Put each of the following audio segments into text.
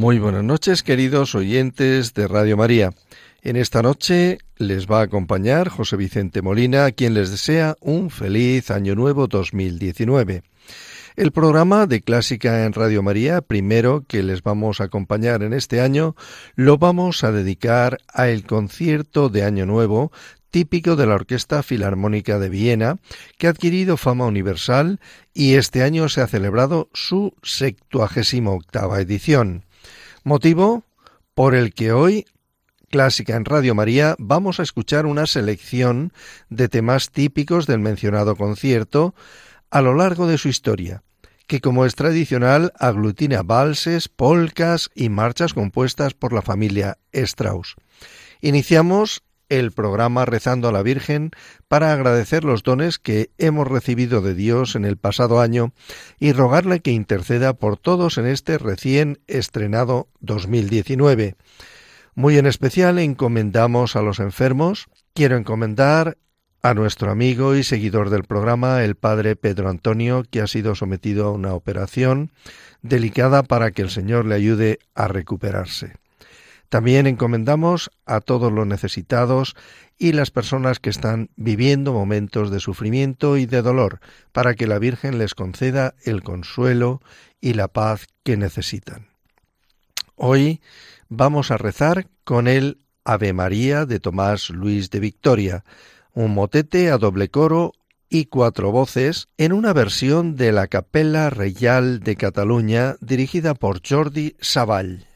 Muy buenas noches, queridos oyentes de Radio María. En esta noche les va a acompañar José Vicente Molina, a quien les desea un feliz Año Nuevo 2019. El programa de Clásica en Radio María, primero que les vamos a acompañar en este año, lo vamos a dedicar a el concierto de Año Nuevo típico de la Orquesta Filarmónica de Viena, que ha adquirido fama universal y este año se ha celebrado su 78 edición. Motivo por el que hoy Clásica en Radio María vamos a escuchar una selección de temas típicos del mencionado concierto, a lo largo de su historia, que como es tradicional aglutina valses, polcas y marchas compuestas por la familia Strauss. Iniciamos el programa rezando a la Virgen para agradecer los dones que hemos recibido de Dios en el pasado año y rogarle que interceda por todos en este recién estrenado 2019. Muy en especial encomendamos a los enfermos. Quiero encomendar a nuestro amigo y seguidor del programa, el padre Pedro Antonio, que ha sido sometido a una operación delicada para que el Señor le ayude a recuperarse. También encomendamos a todos los necesitados y las personas que están viviendo momentos de sufrimiento y de dolor, para que la Virgen les conceda el consuelo y la paz que necesitan. Hoy vamos a rezar con el Ave María de Tomás Luis de Victoria, un motete a doble coro y cuatro voces en una versión de la Capella Reial de Cataluña dirigida por Jordi Savall.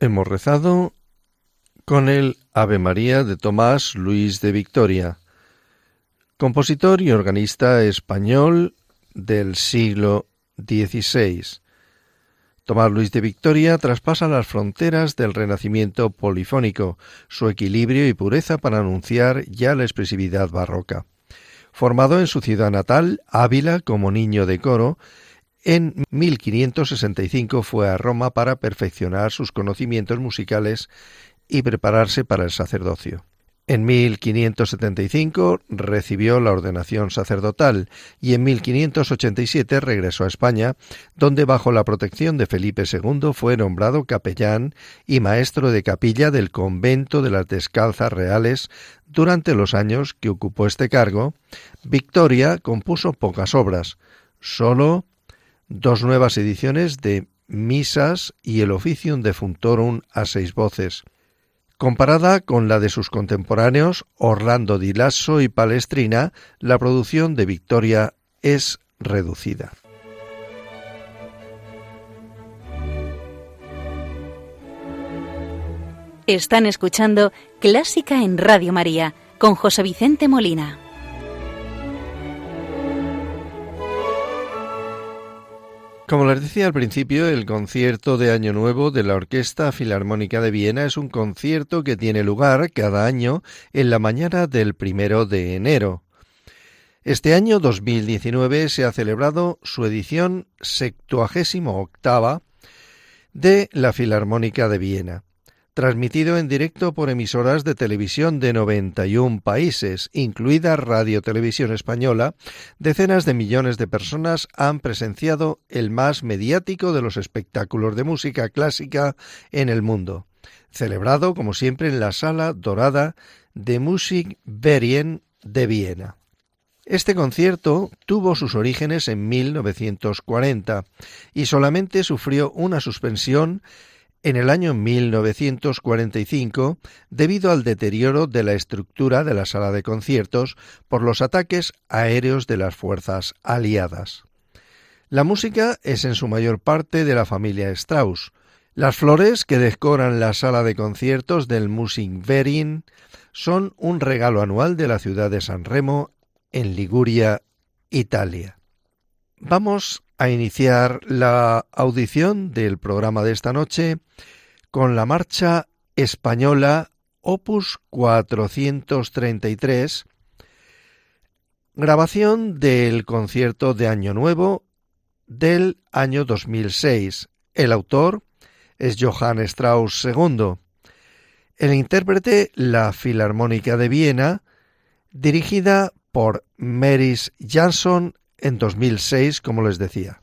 Hemos rezado con el Ave María de Tomás Luis de Victoria, compositor y organista español del siglo XVI. Tomás Luis de Victoria traspasa las fronteras del renacimiento polifónico, su equilibrio y pureza para anunciar ya la expresividad barroca. Formado en su ciudad natal, Ávila, como niño de coro, en 1565 fue a Roma para perfeccionar sus conocimientos musicales y prepararse para el sacerdocio. En 1575 recibió la ordenación sacerdotal y en 1587 regresó a España, donde bajo la protección de Felipe II fue nombrado capellán y maestro de capilla del convento de las Descalzas Reales durante los años que ocupó este cargo. Victoria compuso pocas obras, solo dos nuevas ediciones de misas y el Officium de Funtorum a seis voces. Comparada con la de sus contemporáneos Orlando di Lasso y Palestrina, la producción de Victoria es reducida. Están escuchando Clásica en Radio María con José Vicente Molina. Como les decía al principio, el concierto de Año Nuevo de la Orquesta Filarmónica de Viena es un concierto que tiene lugar cada año en la mañana del primero de enero. Este año 2019 se ha celebrado su edición septuagésimo octava de la Filarmónica de Viena transmitido en directo por emisoras de televisión de 91 países, incluida Radio Televisión Española, decenas de millones de personas han presenciado el más mediático de los espectáculos de música clásica en el mundo, celebrado como siempre en la Sala Dorada de Musikverien de Viena. Este concierto tuvo sus orígenes en 1940 y solamente sufrió una suspensión en el año 1945 debido al deterioro de la estructura de la sala de conciertos por los ataques aéreos de las fuerzas aliadas. La música es en su mayor parte de la familia Strauss. Las flores que decoran la sala de conciertos del Musikverein son un regalo anual de la ciudad de San Remo en Liguria, Italia. Vamos a iniciar la audición del programa de esta noche con la marcha española Opus 433, grabación del concierto de Año Nuevo del año 2006. El autor es Johann Strauss II. El intérprete, la Filarmónica de Viena, dirigida por Meris Jansson en 2006, como les decía.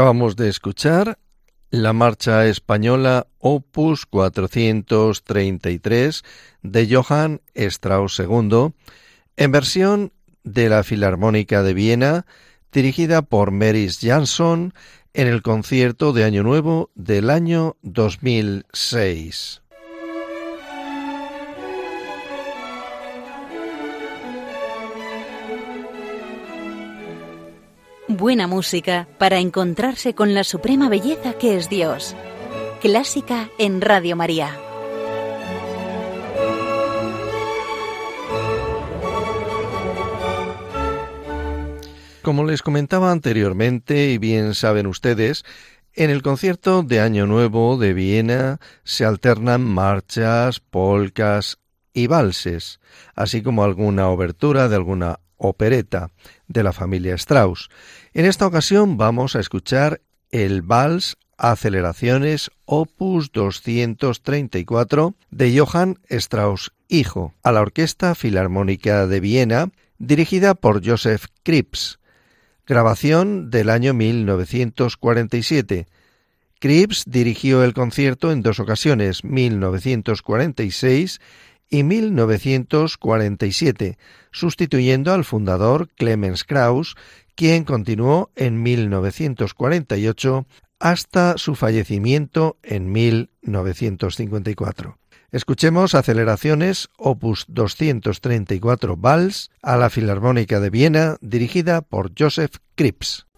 Acabamos de escuchar la marcha española Opus 433 de Johann Strauss II en versión de la Filarmónica de Viena dirigida por Meris Jansson en el concierto de Año Nuevo del año 2006. Buena música para encontrarse con la suprema belleza que es Dios. Clásica en Radio María. Como les comentaba anteriormente, y bien saben ustedes, en el concierto de Año Nuevo de Viena se alternan marchas, polcas y valses, así como alguna obertura de alguna opereta de la familia Strauss. En esta ocasión vamos a escuchar el vals Aceleraciones Opus 234 de Johann Strauss hijo a la Orquesta Filarmónica de Viena dirigida por Joseph Kripps. Grabación del año 1947. Kripps dirigió el concierto en dos ocasiones, 1946 y 1947, sustituyendo al fundador Clemens Krauss, quien continuó en 1948 hasta su fallecimiento en 1954. Escuchemos Aceleraciones Opus 234 Vals a la Filarmónica de Viena dirigida por Joseph Kripps.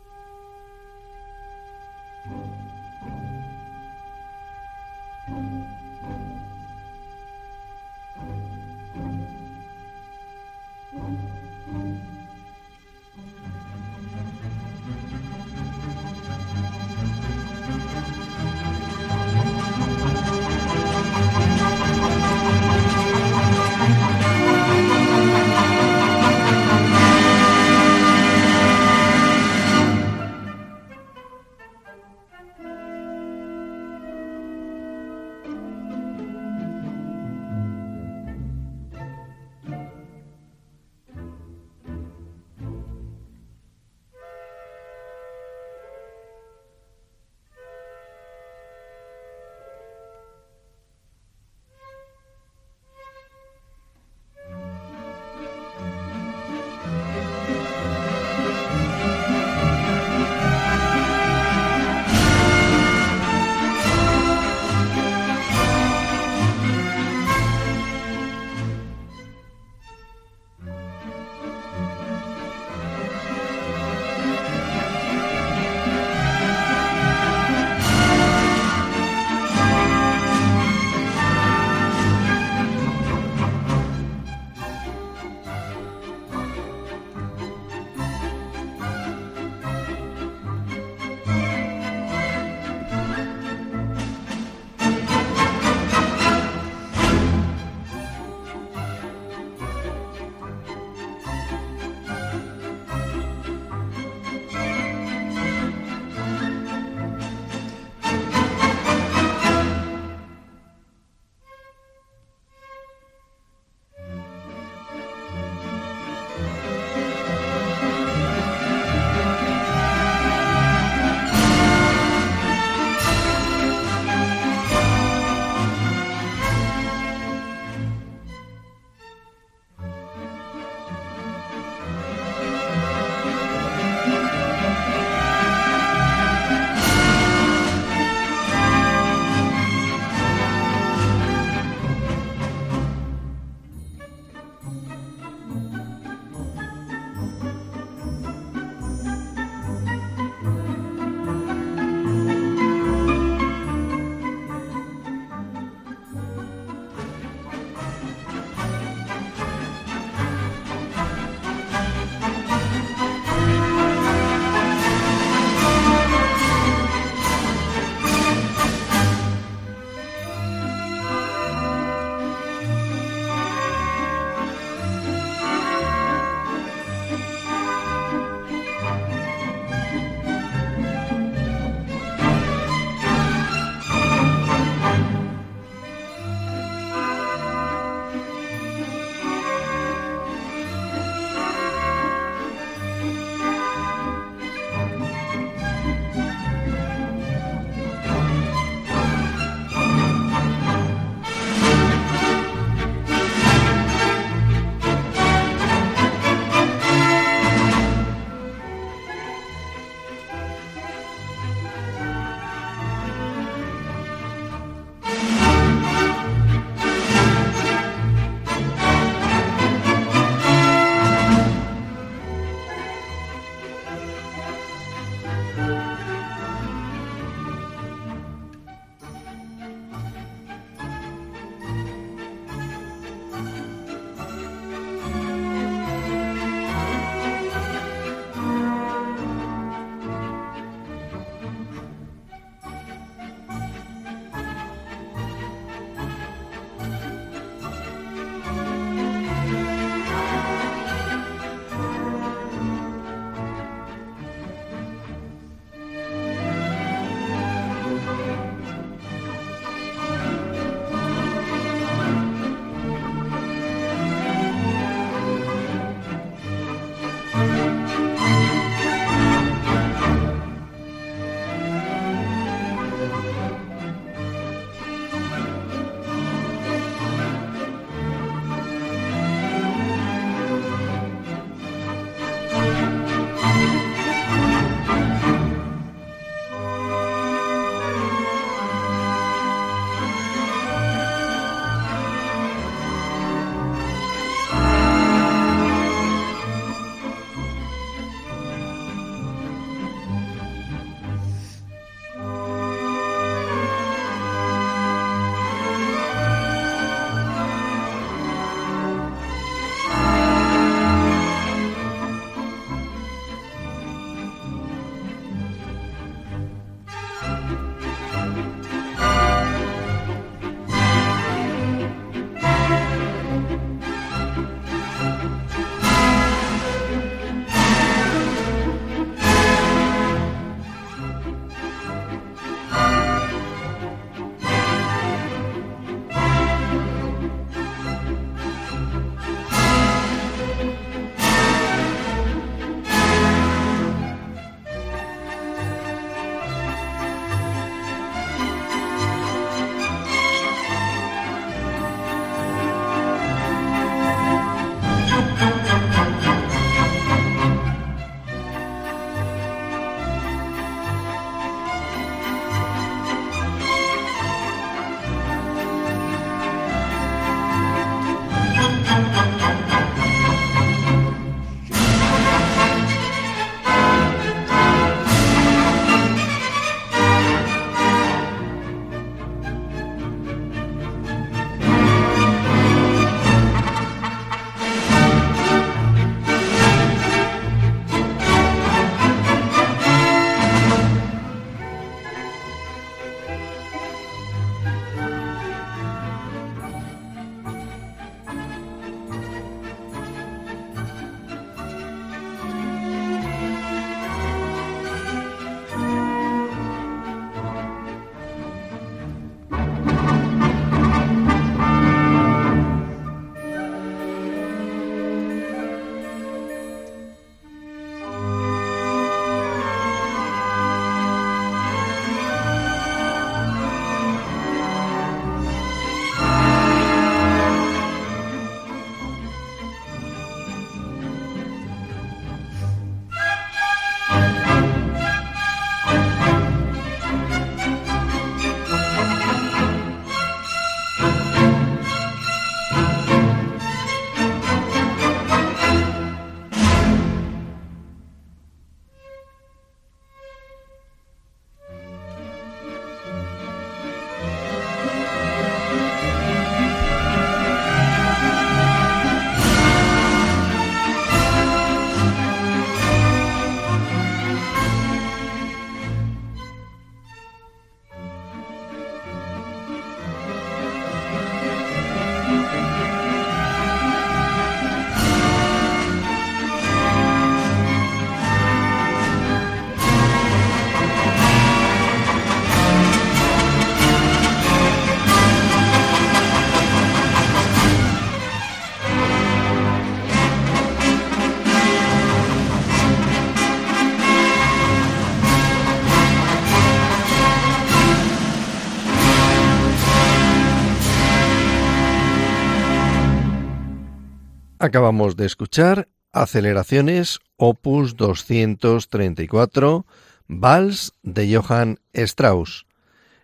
Acabamos de escuchar Aceleraciones Opus 234, Vals de Johann Strauss,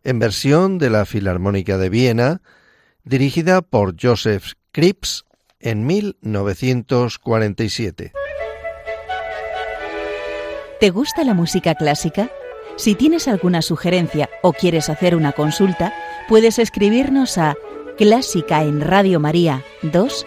en versión de la Filarmónica de Viena, dirigida por Joseph Krips en 1947. ¿Te gusta la música clásica? Si tienes alguna sugerencia o quieres hacer una consulta, puedes escribirnos a clásica en Radio María 2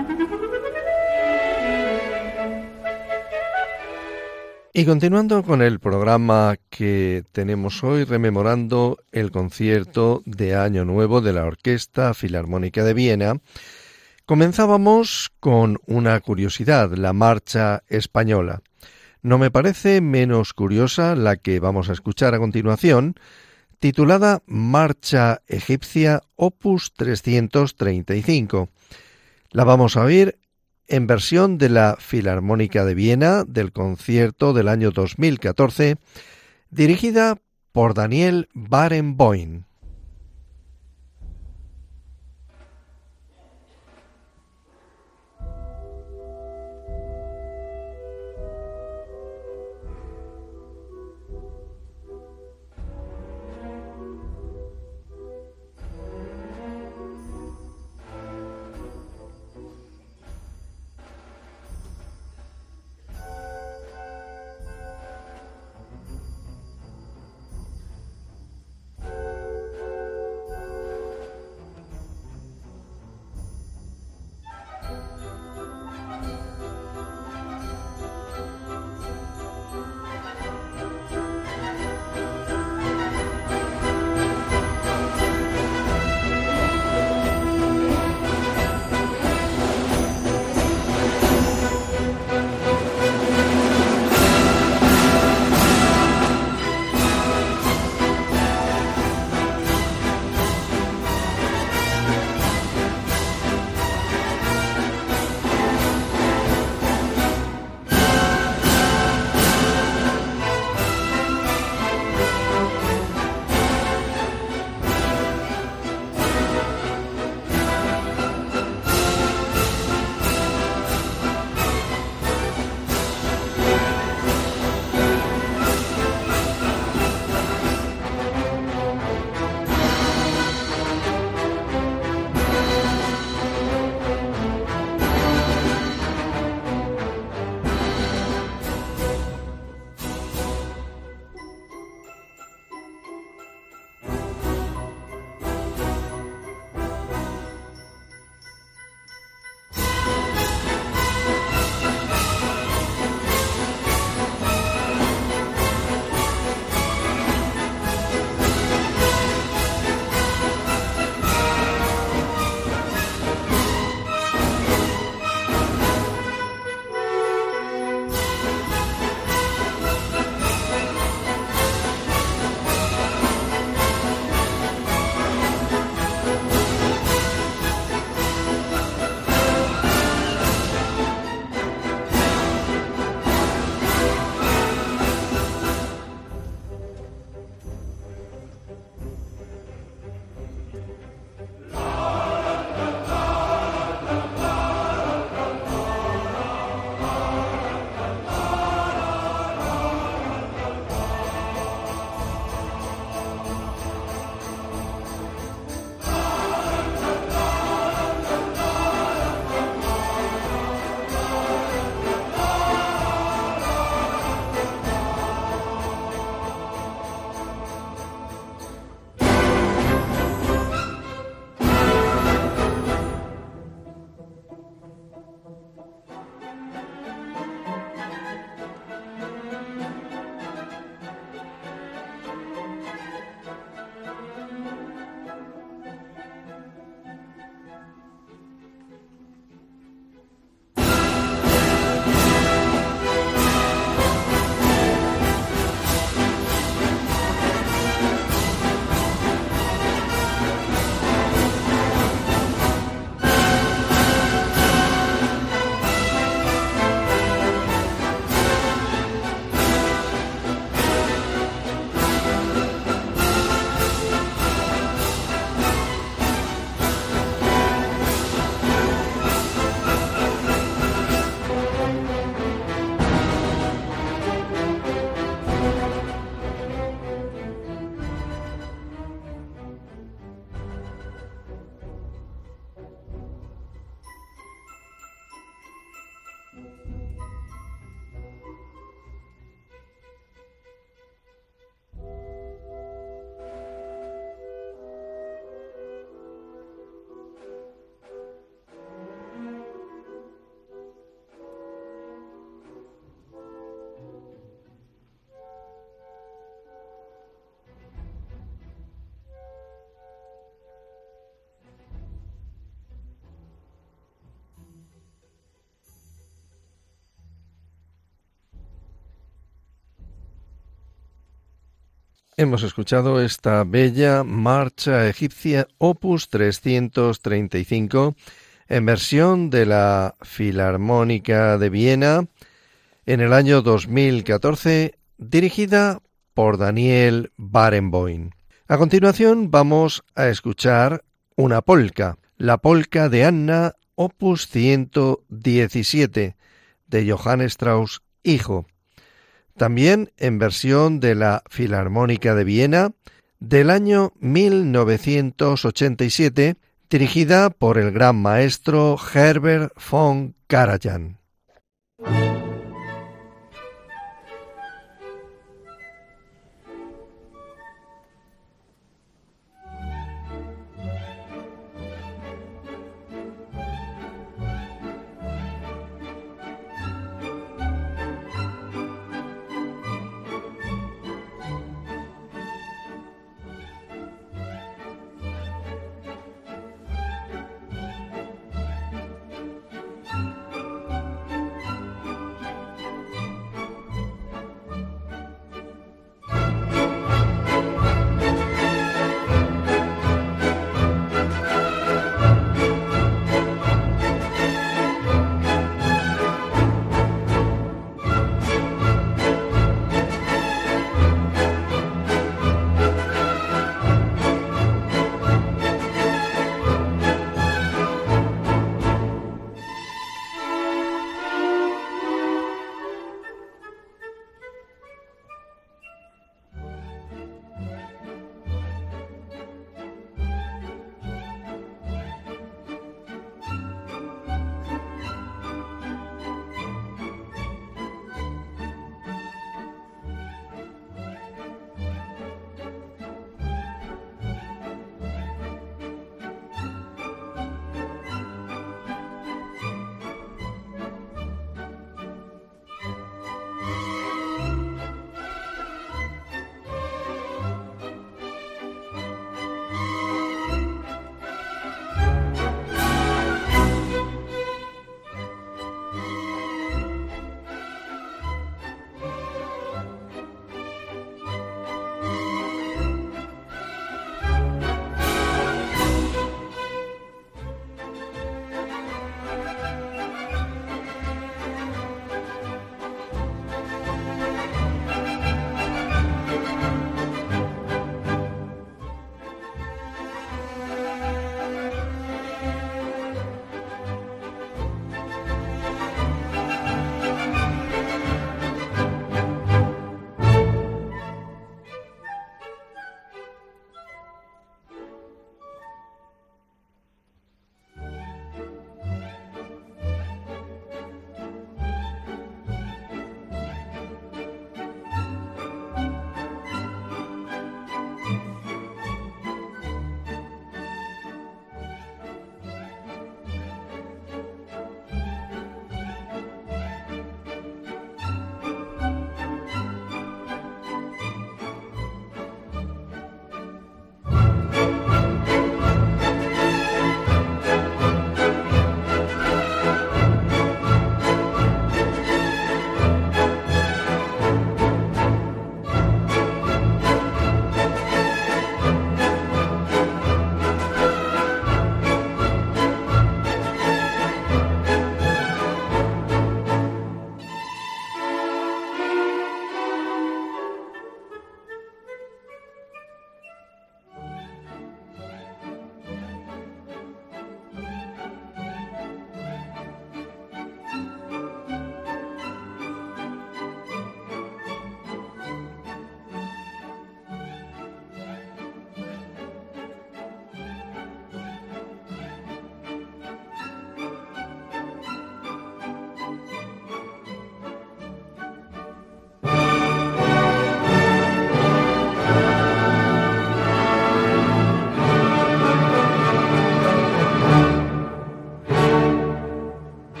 Y continuando con el programa que tenemos hoy, rememorando el concierto de Año Nuevo de la Orquesta Filarmónica de Viena, comenzábamos con una curiosidad, la marcha española. No me parece menos curiosa la que vamos a escuchar a continuación, titulada Marcha Egipcia Opus 335. La vamos a oír en versión de la Filarmónica de Viena del concierto del año 2014, dirigida por Daniel Barenboim. Hemos escuchado esta bella marcha egipcia opus 335 en versión de la Filarmónica de Viena en el año 2014 dirigida por Daniel Barenboim. A continuación vamos a escuchar una polca, la polca de Anna opus 117 de Johann Strauss hijo también en versión de la Filarmónica de Viena del año 1987, dirigida por el gran maestro Herbert von Karajan.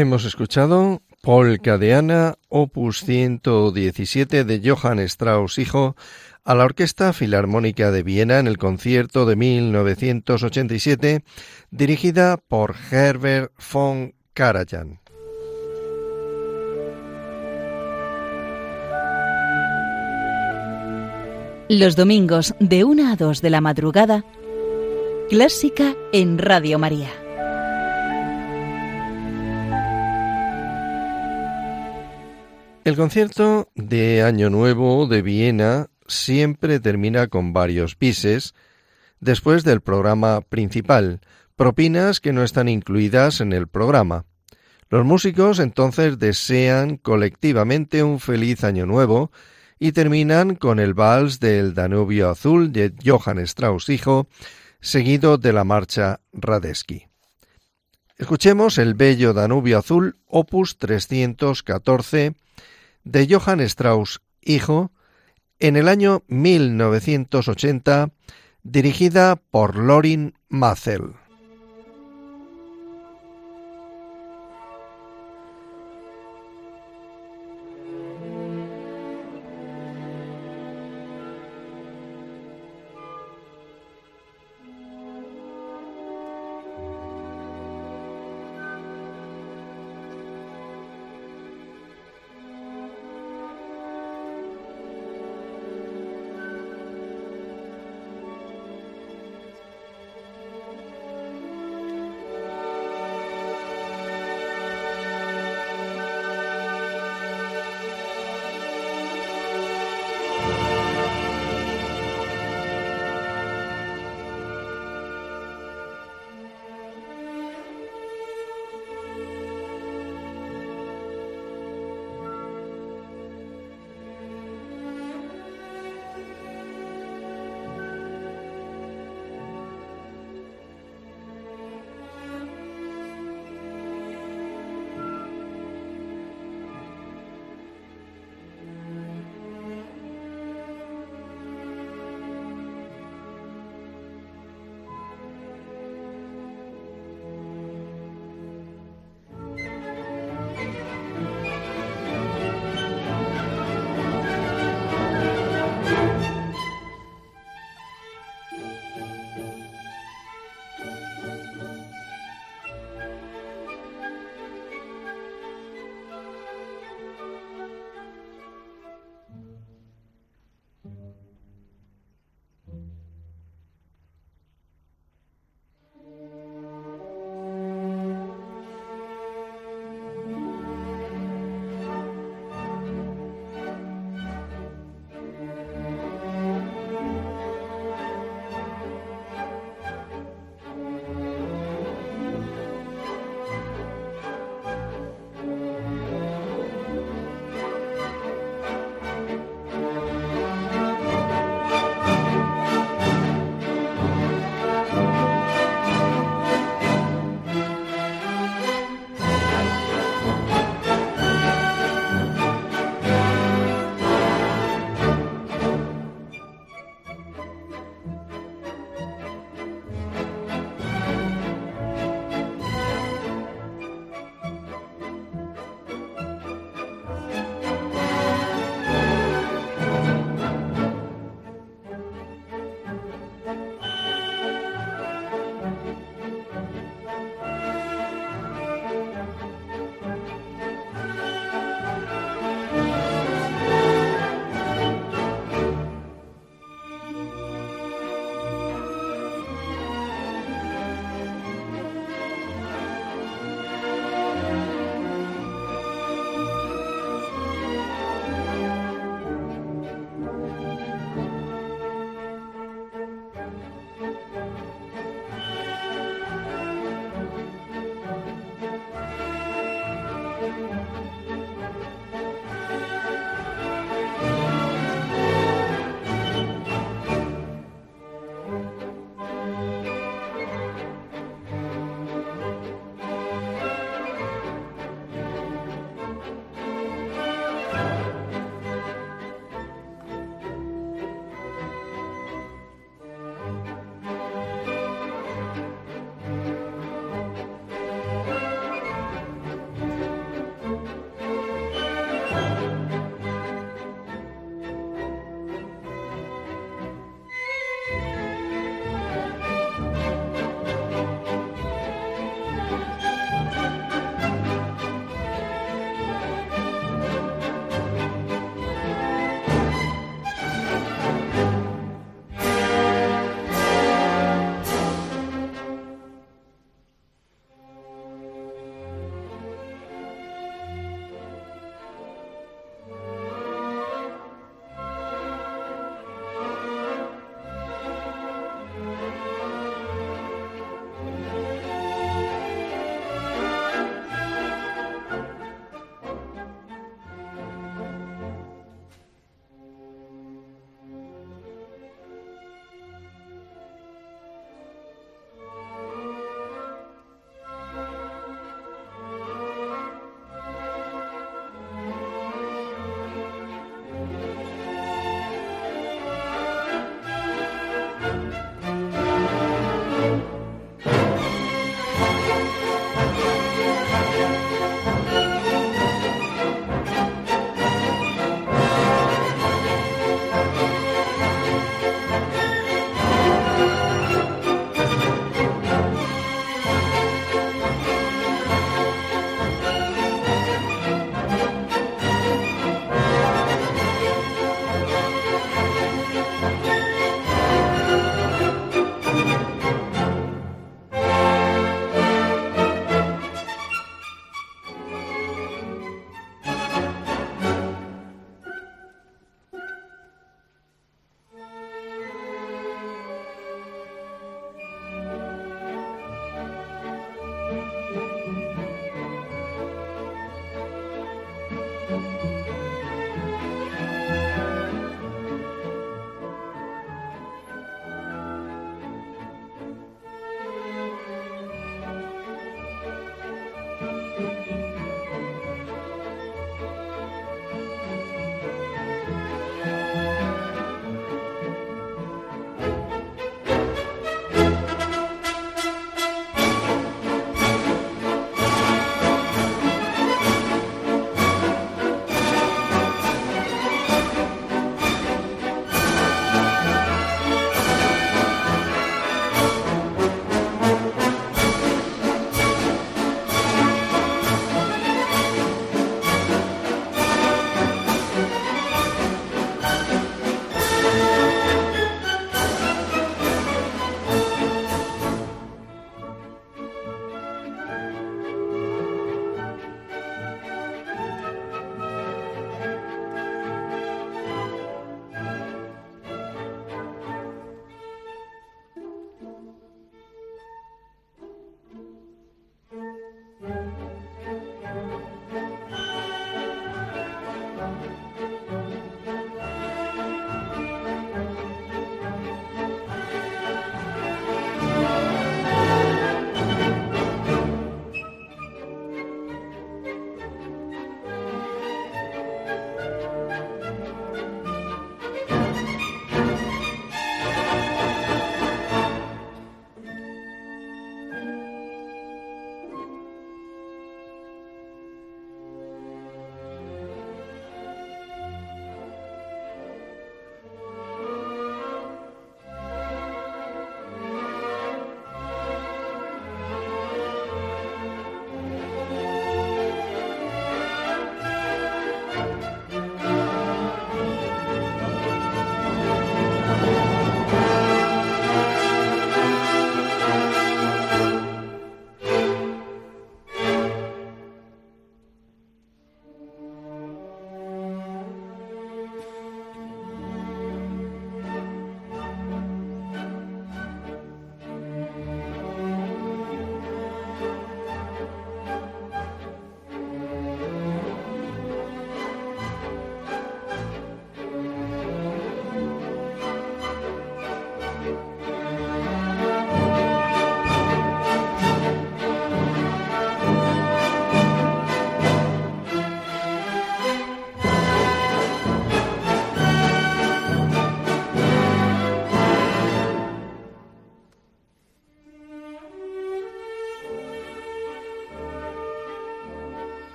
Hemos escuchado Polka de Ana, opus 117 de Johann Strauss hijo, a la Orquesta Filarmónica de Viena en el concierto de 1987, dirigida por Herbert von Karajan. Los domingos de 1 a 2 de la madrugada, clásica en Radio María. El concierto de Año Nuevo de Viena siempre termina con varios pises después del programa principal, propinas que no están incluidas en el programa. Los músicos entonces desean colectivamente un feliz año nuevo y terminan con el vals del Danubio Azul de Johann Strauss hijo, seguido de la marcha Radetzky. Escuchemos el bello Danubio Azul, opus 314, de Johann Strauss hijo, en el año 1980, dirigida por Lorin Mazel.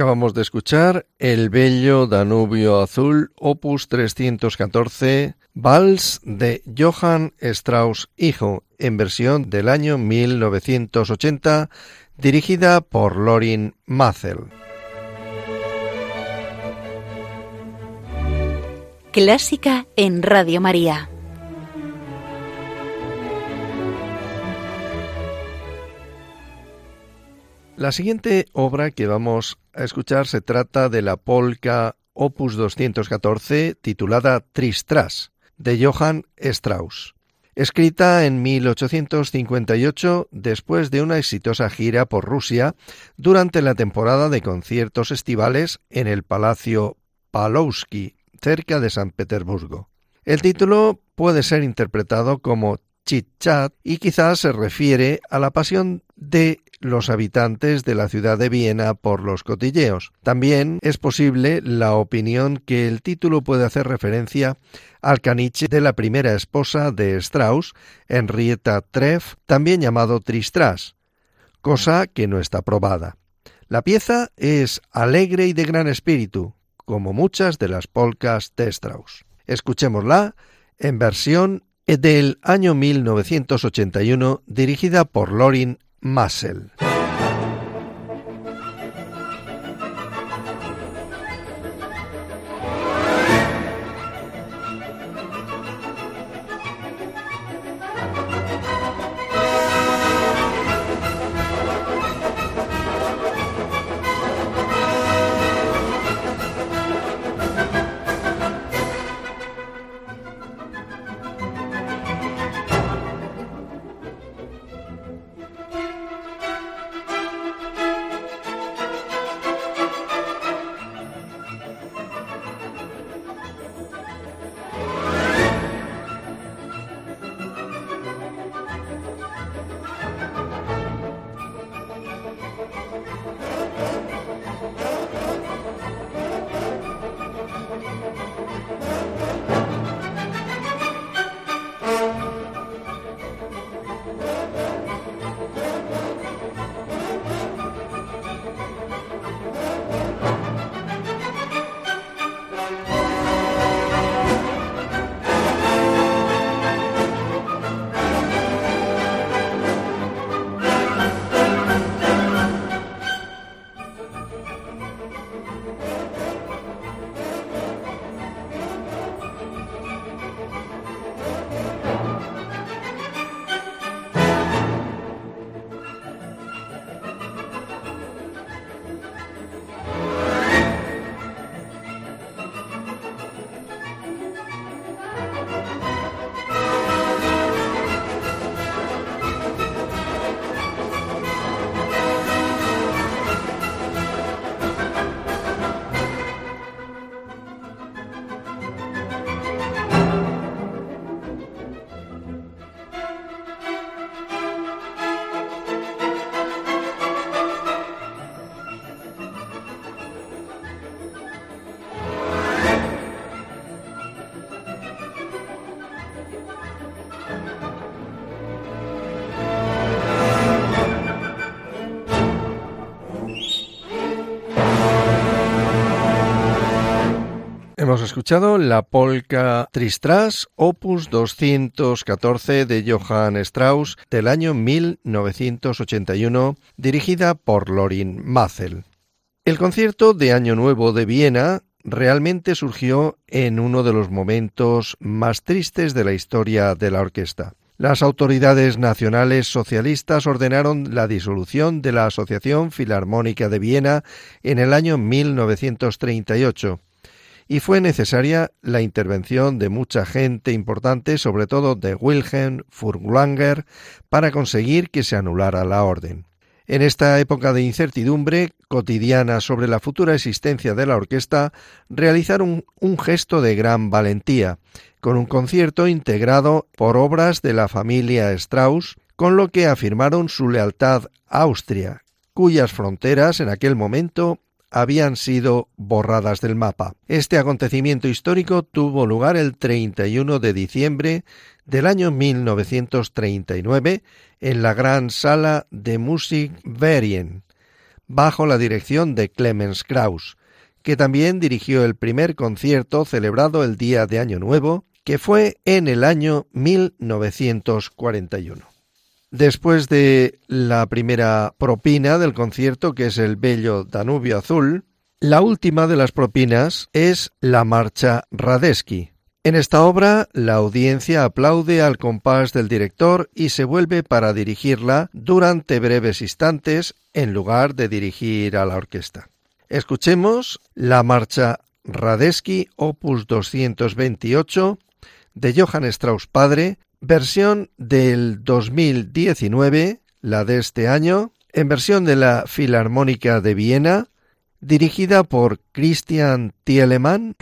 Acabamos de escuchar El Bello Danubio Azul, opus 314, Vals de Johann Strauss Hijo, en versión del año 1980, dirigida por Lorin Mazel. Clásica en Radio María. La siguiente obra que vamos a escuchar se trata de la polka opus 214 titulada Tristras de Johann Strauss. Escrita en 1858 después de una exitosa gira por Rusia durante la temporada de conciertos estivales en el Palacio Palowski, cerca de San Petersburgo. El título puede ser interpretado como chit-chat y quizás se refiere a la pasión de los habitantes de la ciudad de Viena por los cotilleos. También es posible la opinión que el título puede hacer referencia al caniche de la primera esposa de Strauss, Henrietta Treff, también llamado Tristras, cosa que no está probada. La pieza es alegre y de gran espíritu, como muchas de las polcas de Strauss. Escuchémosla en versión del año 1981 dirigida por Lorin Muscle. Hemos escuchado la polka Tristras, opus 214 de Johann Strauss del año 1981, dirigida por Lorin Mazel. El concierto de Año Nuevo de Viena realmente surgió en uno de los momentos más tristes de la historia de la orquesta. Las autoridades nacionales socialistas ordenaron la disolución de la Asociación Filarmónica de Viena en el año 1938 y fue necesaria la intervención de mucha gente importante, sobre todo de Wilhelm Furlanger, para conseguir que se anulara la orden. En esta época de incertidumbre cotidiana sobre la futura existencia de la orquesta, realizaron un gesto de gran valentía, con un concierto integrado por obras de la familia Strauss, con lo que afirmaron su lealtad a Austria, cuyas fronteras en aquel momento habían sido borradas del mapa. Este acontecimiento histórico tuvo lugar el 31 de diciembre del año 1939 en la gran sala de Musik Verien, bajo la dirección de Clemens Krauss, que también dirigió el primer concierto celebrado el día de Año Nuevo, que fue en el año 1941. Después de la primera propina del concierto, que es el bello Danubio Azul, la última de las propinas es la marcha Radeski. En esta obra, la audiencia aplaude al compás del director y se vuelve para dirigirla durante breves instantes en lugar de dirigir a la orquesta. Escuchemos la marcha Radeski opus 228 de Johann Strauss padre, versión del 2019, la de este año, en versión de la Filarmónica de Viena, dirigida por Christian Thielemann.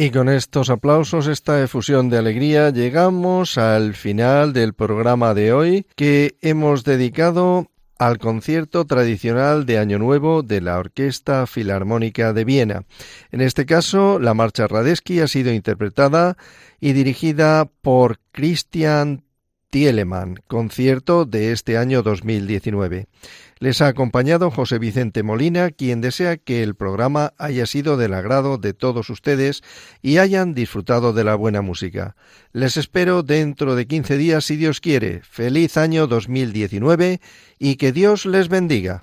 Y con estos aplausos, esta efusión de alegría, llegamos al final del programa de hoy que hemos dedicado al concierto tradicional de Año Nuevo de la Orquesta Filarmónica de Viena. En este caso, la marcha Radeski ha sido interpretada y dirigida por Christian Tielemann, concierto de este año 2019. Les ha acompañado José Vicente Molina, quien desea que el programa haya sido del agrado de todos ustedes y hayan disfrutado de la buena música. Les espero dentro de 15 días si Dios quiere. Feliz año 2019 y que Dios les bendiga.